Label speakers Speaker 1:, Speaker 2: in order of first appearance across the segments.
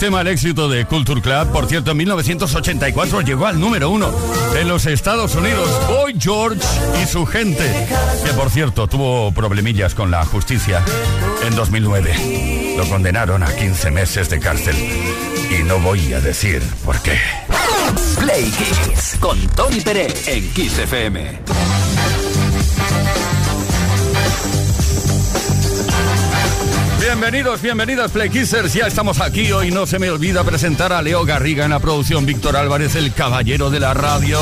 Speaker 1: Tema el éxito de Culture Club. Por cierto, en 1984 llegó al número uno en los Estados Unidos. Boy George y su gente. Que por cierto tuvo problemillas con la justicia en 2009. Lo condenaron a 15 meses de cárcel. Y no voy a decir por qué.
Speaker 2: Play Kiss con Tony Pérez en Kiss FM.
Speaker 1: Bienvenidos, bienvenidas Play Kissers. Ya estamos aquí. Hoy no se me olvida presentar a Leo Garriga en la producción, Víctor Álvarez, el caballero de la radio,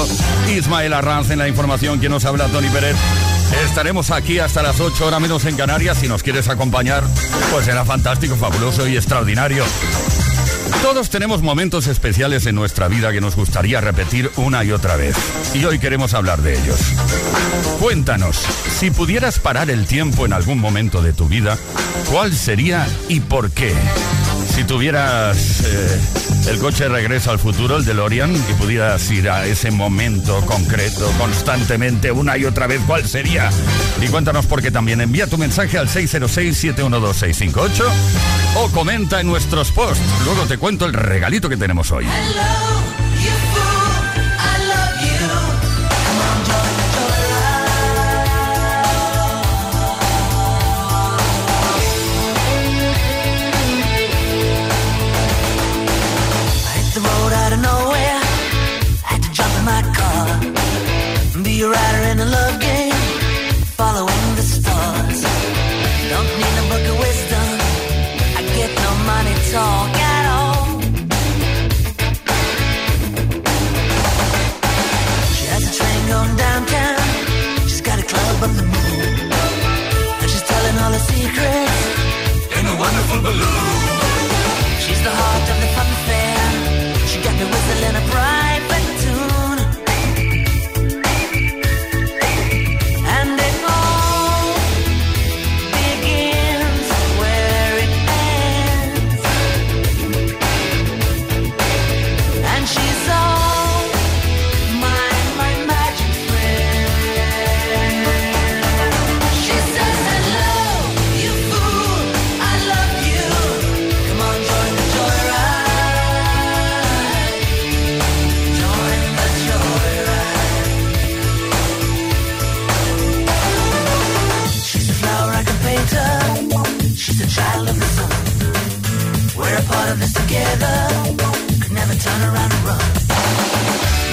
Speaker 1: Ismael Arranz en la información, quien nos habla, Tony Pérez. Estaremos aquí hasta las 8 horas menos en Canarias. Si nos quieres acompañar, pues será fantástico, fabuloso y extraordinario. Todos tenemos momentos especiales en nuestra vida que nos gustaría repetir una y otra vez. Y hoy queremos hablar de ellos. Cuéntanos, si pudieras parar el tiempo en algún momento de tu vida, ¿cuál sería y por qué?
Speaker 3: Si tuvieras eh, el coche de regreso al futuro, el DeLorean, y pudieras ir a ese momento concreto constantemente una y otra vez, ¿cuál sería? Y cuéntanos porque también envía tu mensaje al 606-712-658 o comenta en nuestros posts. Luego te cuento el regalito que tenemos hoy.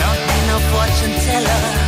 Speaker 3: Not been no fortune teller.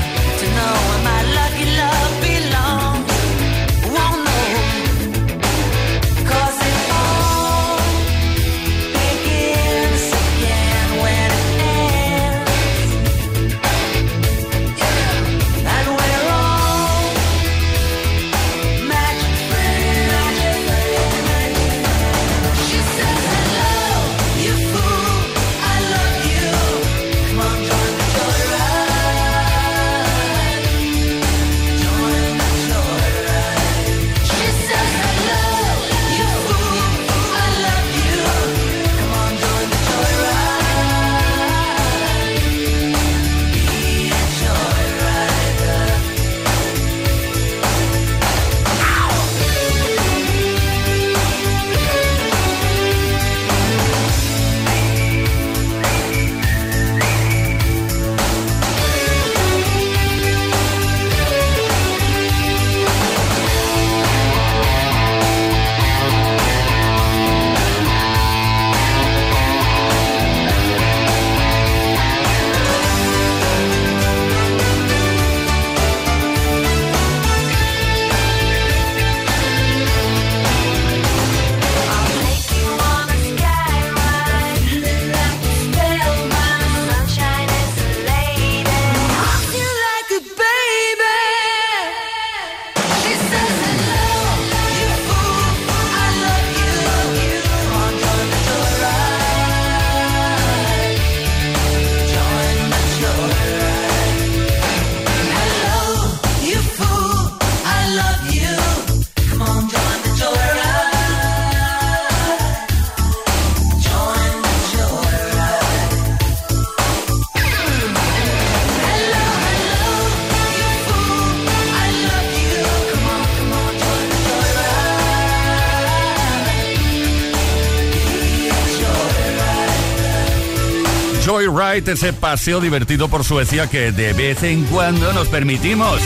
Speaker 3: Joyride, ese paseo divertido por Suecia que de vez en cuando nos permitimos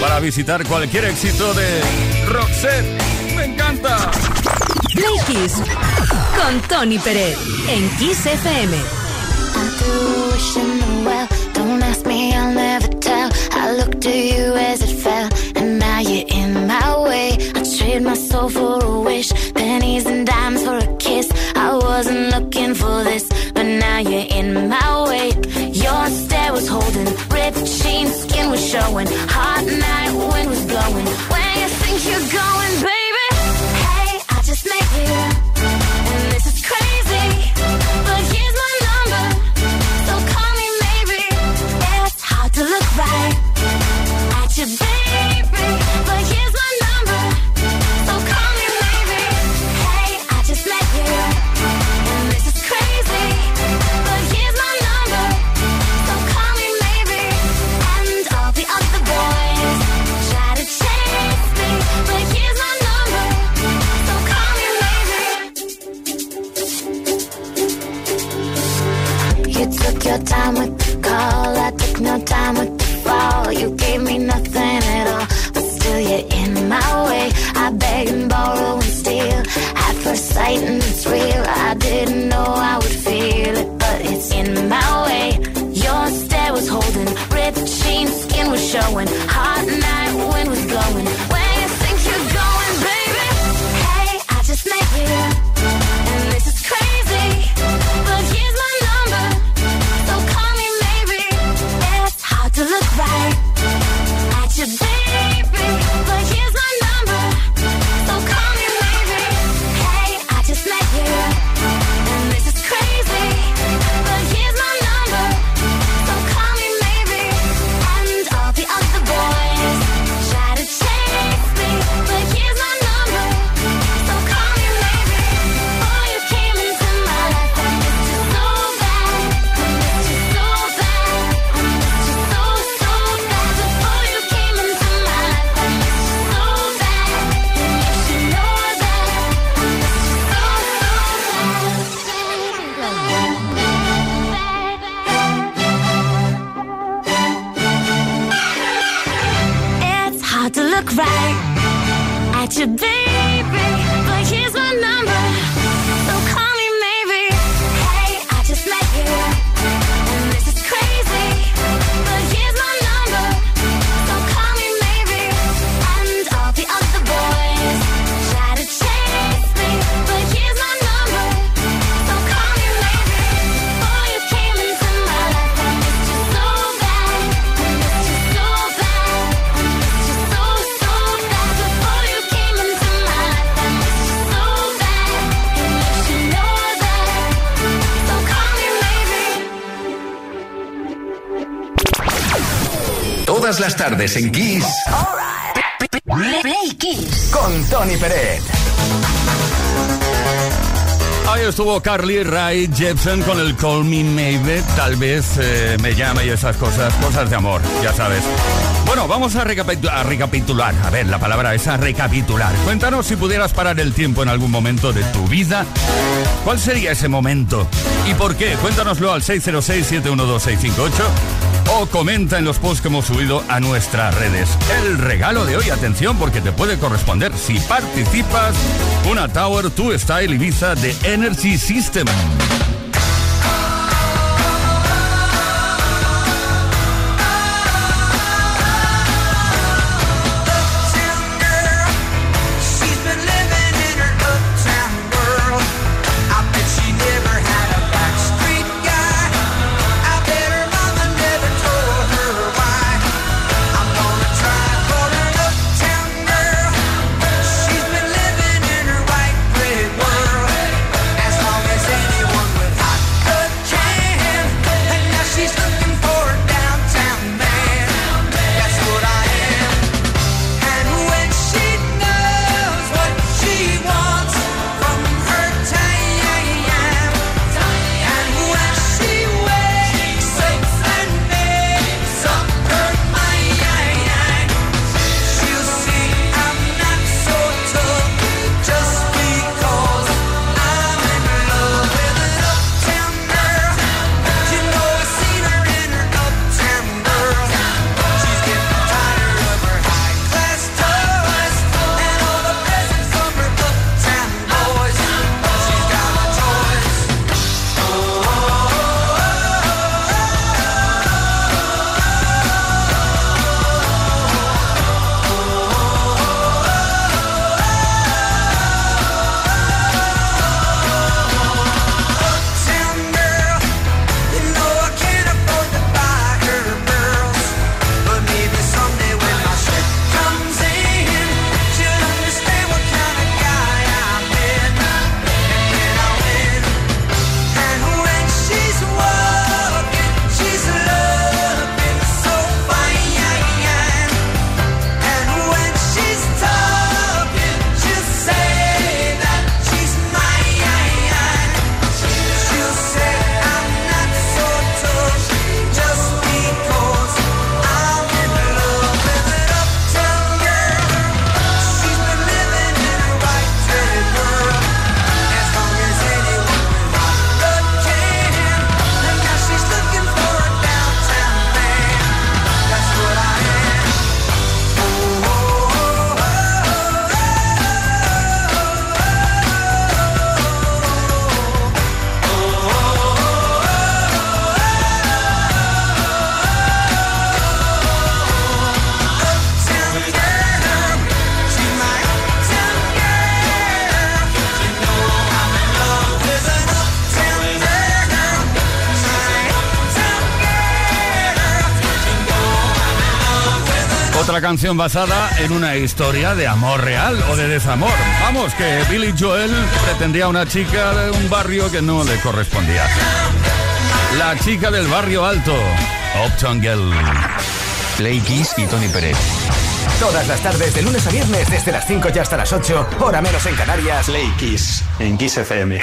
Speaker 3: para visitar cualquier éxito de Roxette. ¡Me encanta!
Speaker 4: Play Kiss con Tony Pérez en Kiss FM. Don't ask me, I'll never tell. I looked at you as it fell, and now you're in my way. Trade my soul for a wish, pennies and dimes for a kiss. I wasn't looking for this. but now you're in my way. Your stare was holding, ripped jeans, skin was showing, hot night, wind was blowing. Where you think you're going, baby? Hey, I just met you, and this is crazy, but here's my number, so call me maybe. It's hard to look right at you, baby,
Speaker 2: tardes en Kiss.
Speaker 4: Right.
Speaker 2: Con Tony Pérez.
Speaker 1: Ahí estuvo Carly Rae Jepsen con el Call Me Maybe. Tal vez eh, me llame y esas cosas, cosas de amor, ya sabes. Bueno, vamos a, a, recapitular. A ver, la palabra es a recapitular. Cuéntanos si pudieras parar el tiempo en algún momento de tu vida. ¿Cuál sería ese momento? ¿Y por qué? Cuéntanoslo al 606-712-658 o comenta en los posts que hemos subido a nuestras redes. El regalo de hoy, atención, porque te puede corresponder si participas una Tower 2 Style Ibiza de Energy System. Canción basada en una historia de amor real o de desamor. Vamos, que Billy Joel pretendía a una chica de un barrio que no le correspondía. La chica del barrio alto, Upton Girl.
Speaker 5: Play Kiss y Tony Pérez.
Speaker 2: Todas las tardes, de lunes a viernes, desde las 5 y hasta las 8, hora menos en Canarias.
Speaker 5: Play Kiss en Kiss FM.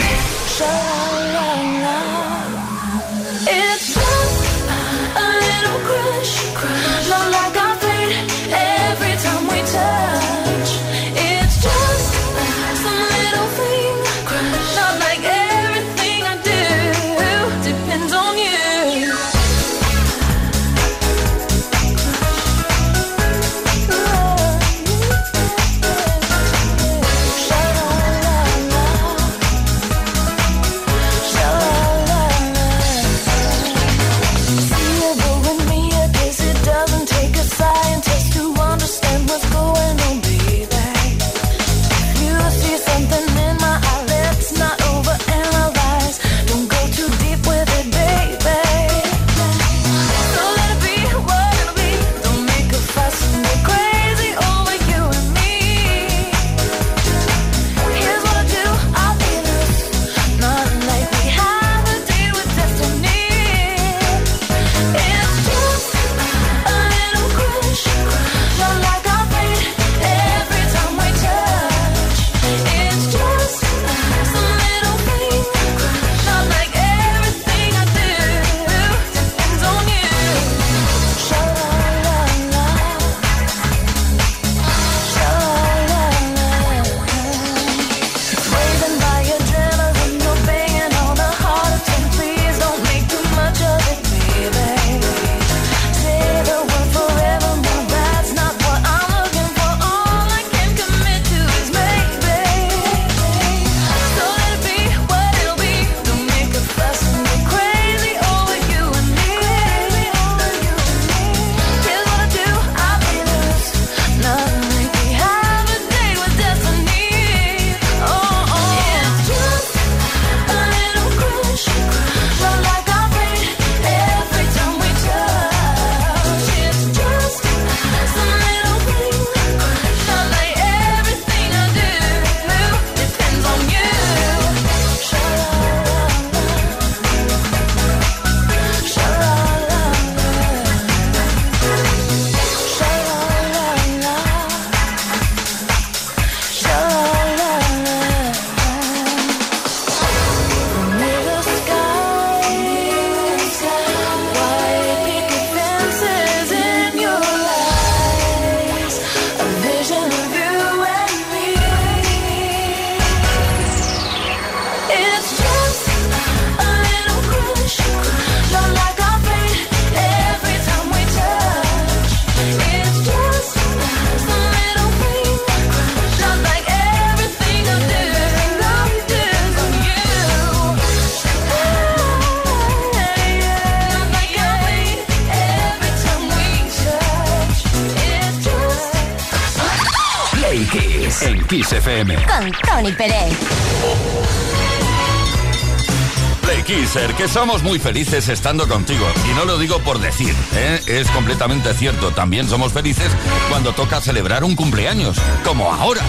Speaker 1: Muy felices estando contigo. Y no lo digo por decir, ¿eh? es completamente cierto. También somos felices cuando toca celebrar un cumpleaños, como ahora.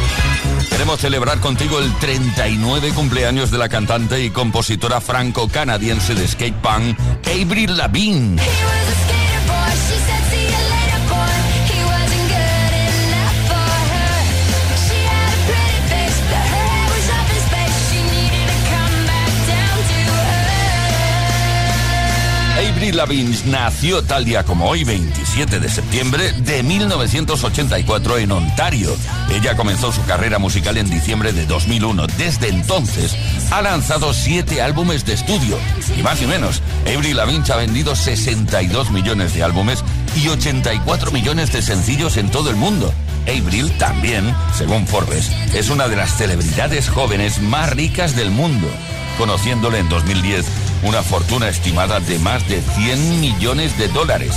Speaker 1: Queremos celebrar contigo el 39 cumpleaños de la cantante y compositora franco-canadiense de skate punk, Avril Lavigne. Avril Lavigne nació tal día como hoy, 27 de septiembre de 1984 en Ontario. Ella comenzó su carrera musical en diciembre de 2001. Desde entonces ha lanzado siete álbumes de estudio. Y más y menos, Avril Lavigne ha vendido 62 millones de álbumes y 84 millones de sencillos en todo el mundo. Avril también, según Forbes, es una de las celebridades jóvenes más ricas del mundo, conociéndole en 2010 una fortuna estimada de más de 100 millones de dólares.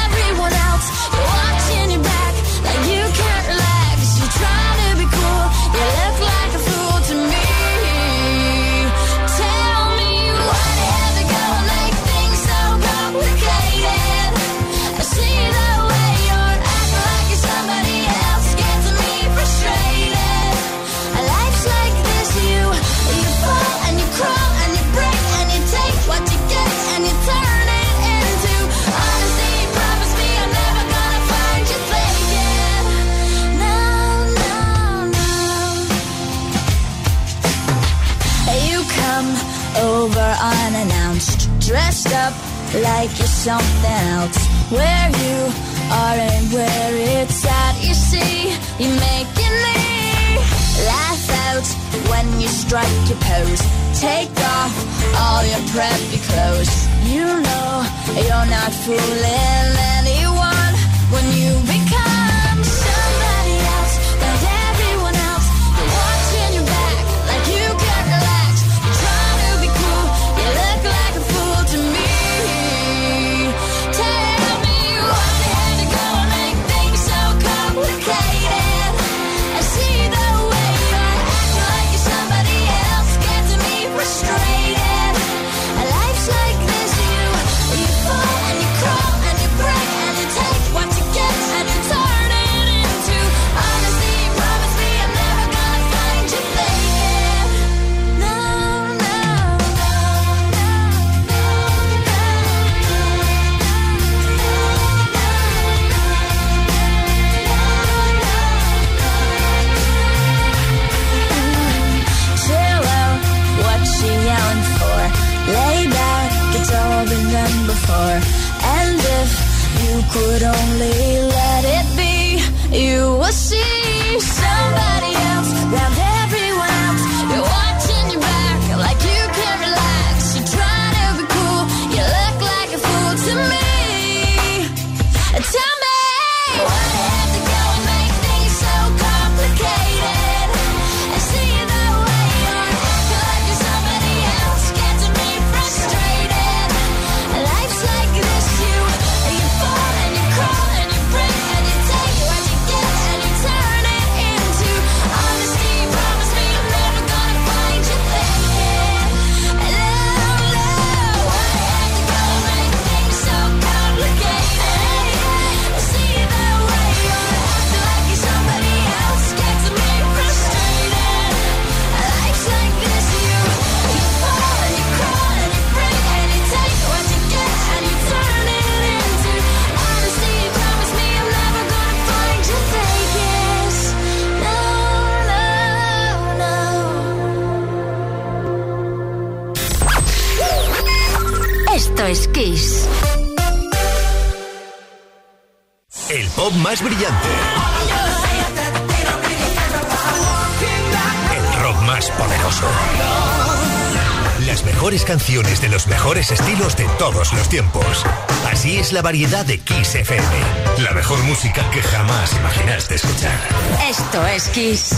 Speaker 2: más poderoso. Las mejores canciones de los mejores estilos de todos los tiempos. Así es la variedad de Kiss FM. La mejor música que jamás imaginaste escuchar.
Speaker 4: Esto es Kiss.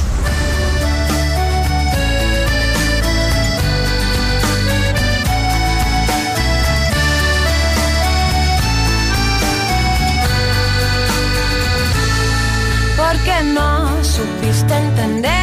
Speaker 6: ¿Por qué no supiste entender?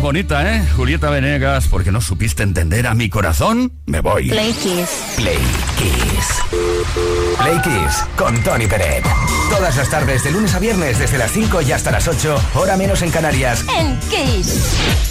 Speaker 1: más bonita, ¿eh? Julieta Venegas, porque no supiste entender a mi corazón, me voy.
Speaker 7: Play Kiss.
Speaker 2: Play Kiss. Play Kiss con Tony Peret. Todas las tardes, de lunes a viernes, desde las 5 y hasta las 8, hora menos en Canarias.
Speaker 4: En Kiss.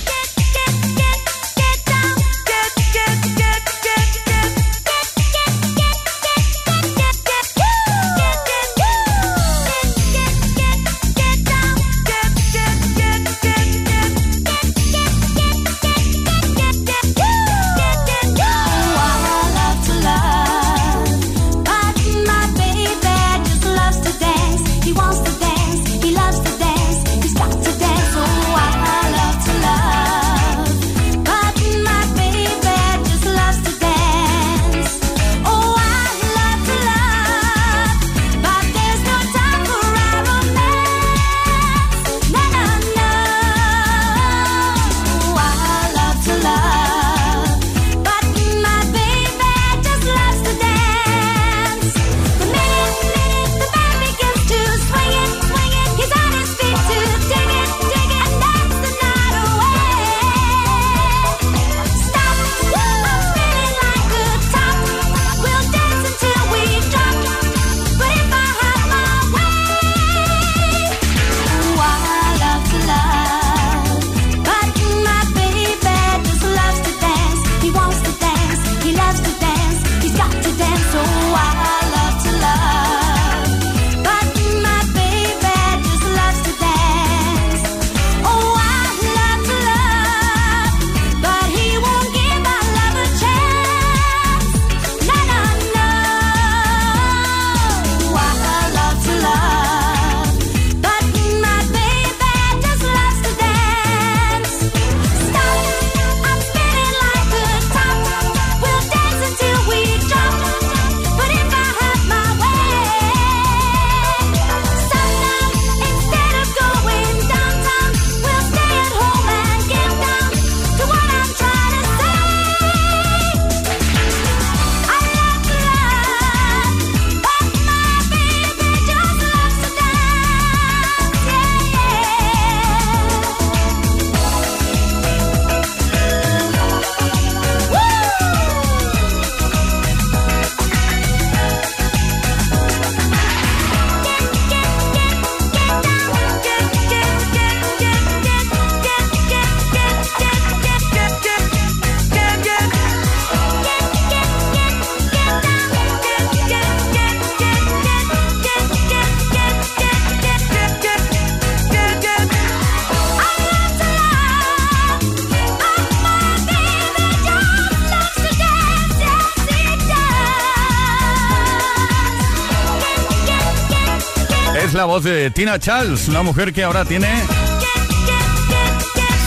Speaker 1: De Tina Charles, una mujer que ahora tiene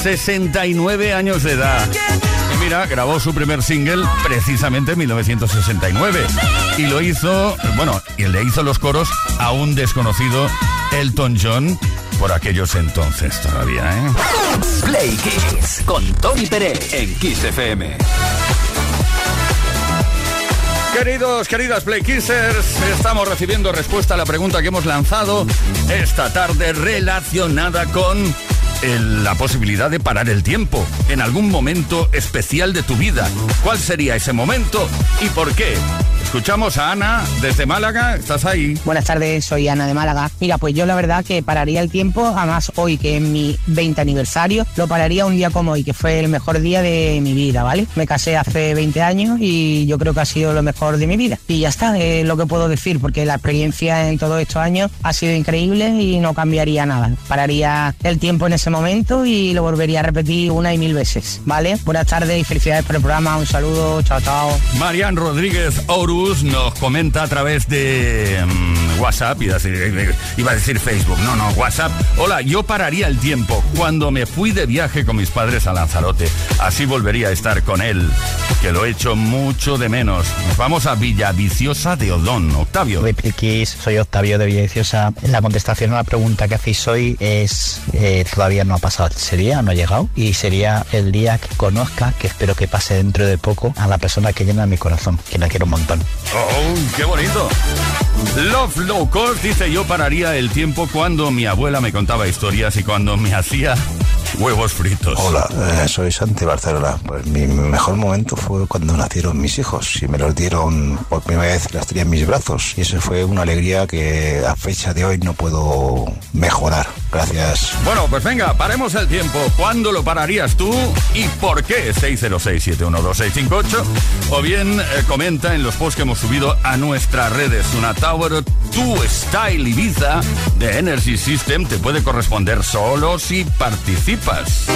Speaker 1: 69 años de edad. Y mira, grabó su primer single precisamente en 1969. Y lo hizo, bueno, y le hizo los coros a un desconocido Elton John por aquellos entonces todavía, ¿eh?
Speaker 2: Play Kiss con Tony Peret en Kiss FM.
Speaker 1: Queridos, queridas Play Kissers, estamos recibiendo respuesta a la pregunta que hemos lanzado esta tarde relacionada con la posibilidad de parar el tiempo en algún momento especial de tu vida. ¿Cuál sería ese momento y por qué? Escuchamos a Ana desde Málaga, ¿estás ahí?
Speaker 8: Buenas tardes, soy Ana de Málaga. Mira, pues yo la verdad que pararía el tiempo, además hoy que es mi 20 aniversario, lo pararía un día como hoy, que fue el mejor día de mi vida, ¿vale? Me casé hace 20 años y yo creo que ha sido lo mejor de mi vida. Y ya está, es lo que puedo decir, porque la experiencia en todos estos años ha sido increíble y no cambiaría nada. Pararía el tiempo en ese momento y lo volvería a repetir una y mil veces, ¿vale? Buenas tardes y felicidades por el programa, un saludo, chao, chao.
Speaker 1: Marian Rodríguez Nos comenta a través de mm, WhatsApp, iba a, decir, iba a decir Facebook, no, no, WhatsApp. Hola, yo pararía el tiempo cuando me fui de viaje con mis padres a Lanzarote. Así volvería a estar con él, que lo echo mucho de menos. Nos vamos a Villaviciosa de Odón. Octavio.
Speaker 9: Soy Octavio de Villaviciosa. La contestación a la pregunta que hacéis hoy es eh, todavía no ha pasado ese día, no ha llegado y sería el día que conozca, que espero que pase dentro de poco, a la persona que llena mi corazón, que la quiero un montón.
Speaker 1: ¡Oh, qué bonito! Love Low Cost dice yo pararía el tiempo cuando mi abuela me contaba historias y cuando me hacía
Speaker 5: huevos fritos.
Speaker 10: Hola, eh, soy Santi Barcelona. Pues mi mejor momento fue cuando nacieron mis hijos y me los dieron por primera vez, las tenía en mis brazos. Y eso fue una alegría que a fecha de hoy no puedo mejorar. Gracias.
Speaker 5: Bueno, pues venga, paremos el tiempo. ¿Cuándo lo pararías tú y por qué? 606-712-658 o bien eh, comenta en los posts que hemos subido a nuestras redes. Una Tower 2 Style Ibiza de Energy System te puede corresponder solo si participas.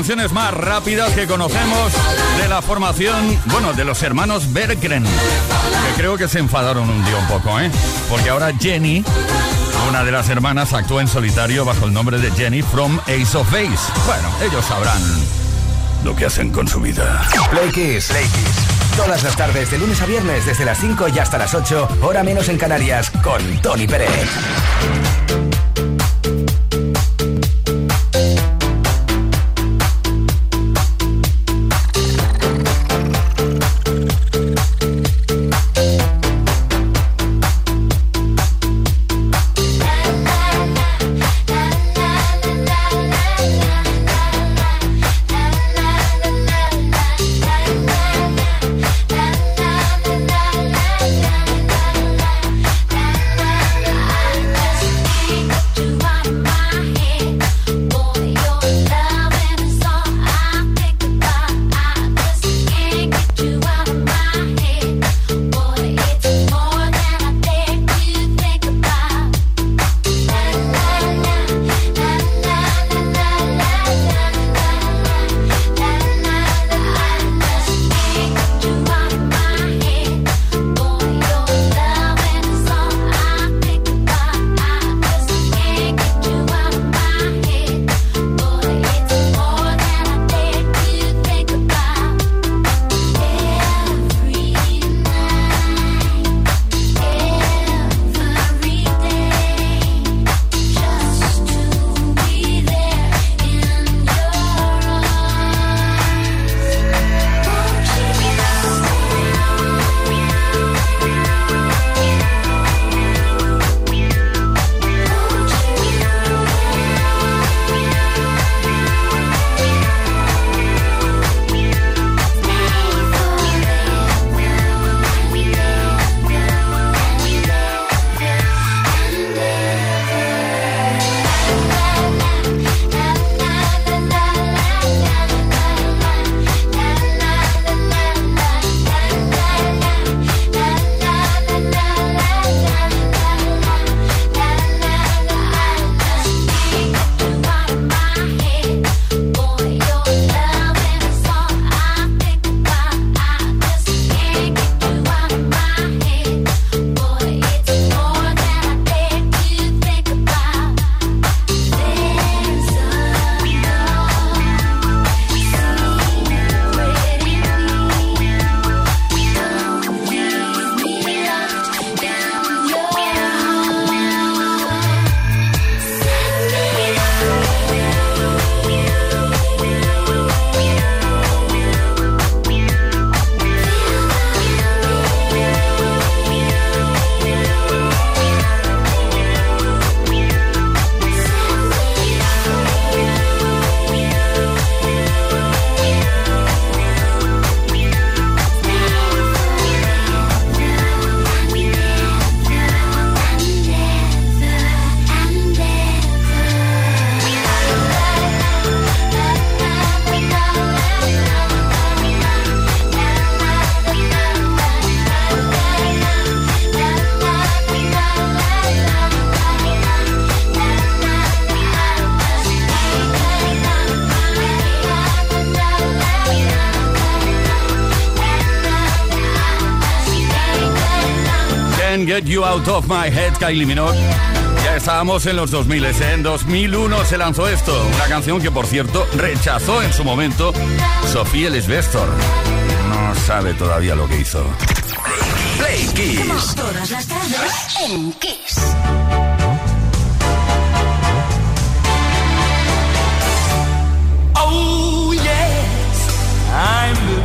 Speaker 5: Canciones más rápidas que conocemos de la formación, bueno, de los hermanos Berggren, que creo que se enfadaron un día un poco, ¿eh? Porque ahora Jenny, una de las hermanas, actúa en solitario bajo el nombre de Jenny from Ace of Base. Bueno, ellos sabrán lo que hacen con su vida.
Speaker 4: Play Kiss. Play Kiss. Todas las tardes, de lunes a viernes, desde las 5 y hasta las 8, hora menos en Canarias, con Tony Pérez.
Speaker 1: Out of My Head, Kylie Minogue. Ya estábamos en los 2000, ¿eh? en 2001 se lanzó esto, una canción que por cierto rechazó en su momento Sofía Lesbestor. No sabe todavía lo que hizo.
Speaker 11: Play Kiss.
Speaker 12: Todas las tardes en Kiss.
Speaker 7: Oh yes, I'm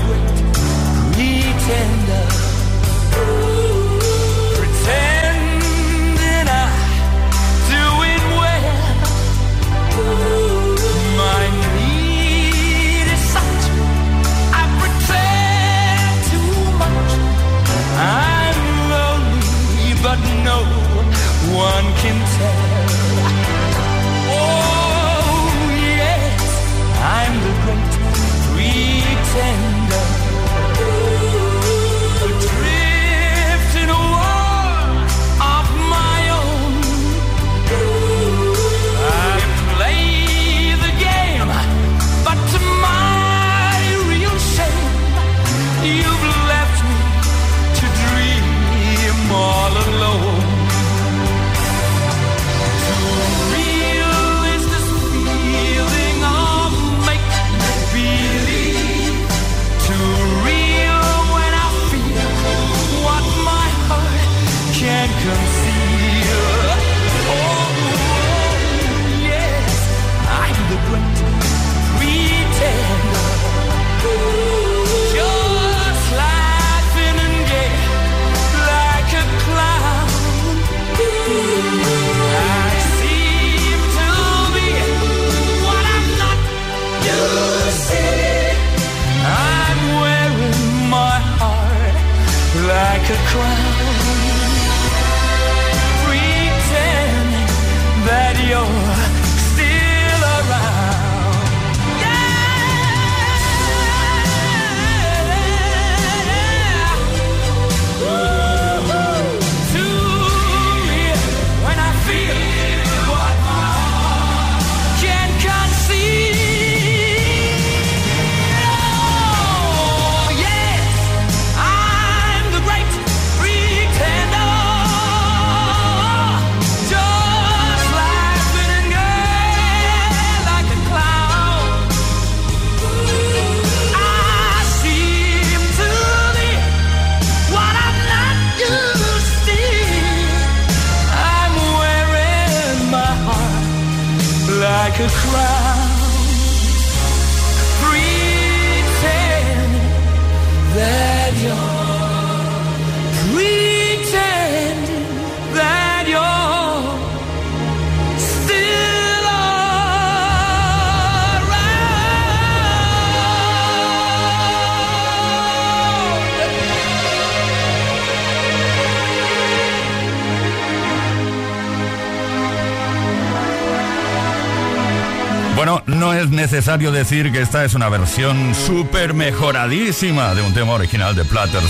Speaker 1: necesario decir que esta es una versión súper mejoradísima de un tema original de Platters.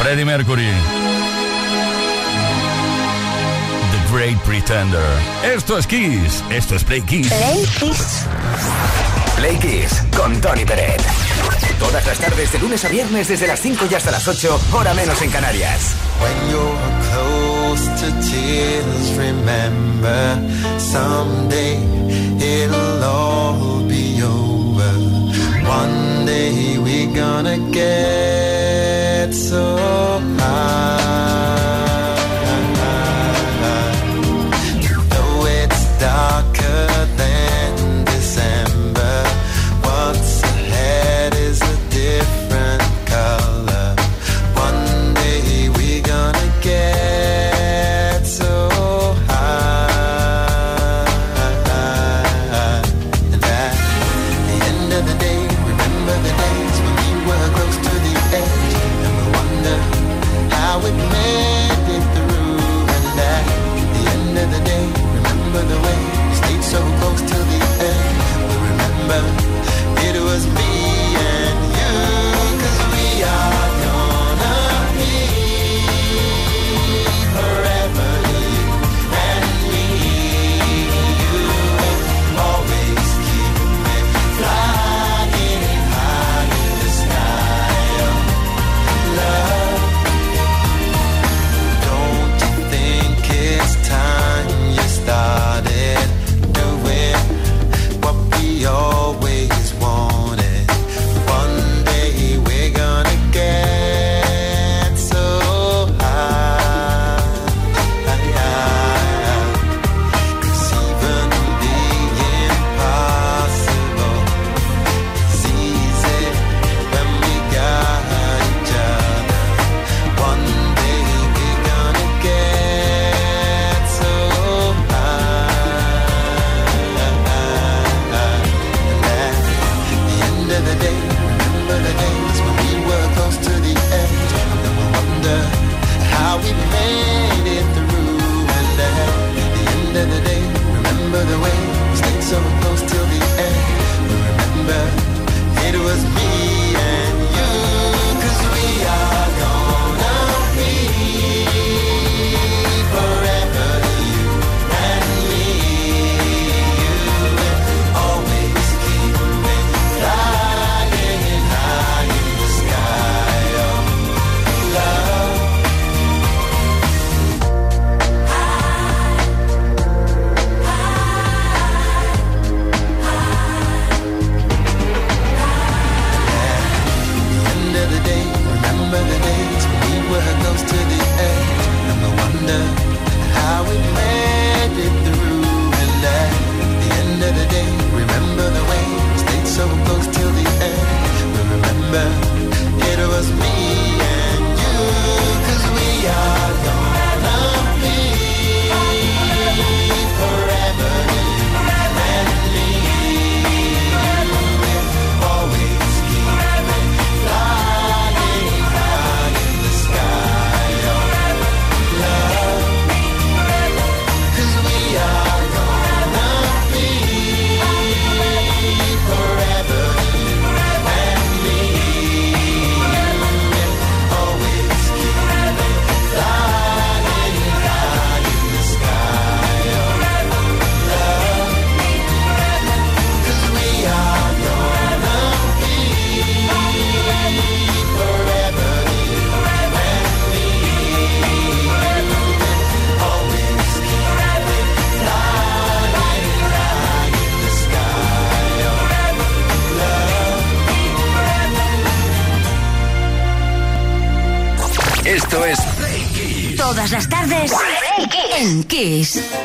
Speaker 1: Freddie Mercury. The Great Pretender. Esto es Kiss. Esto es Play Kiss.
Speaker 12: Play Kiss.
Speaker 13: Play Kiss con Tony Pérez. Todas las tardes de lunes a viernes desde las 5 y hasta las 8, hora menos en Canarias.
Speaker 14: When you're close to tears, remember someday. it'll all be over. One day we're gonna get so high.
Speaker 3: Kiss.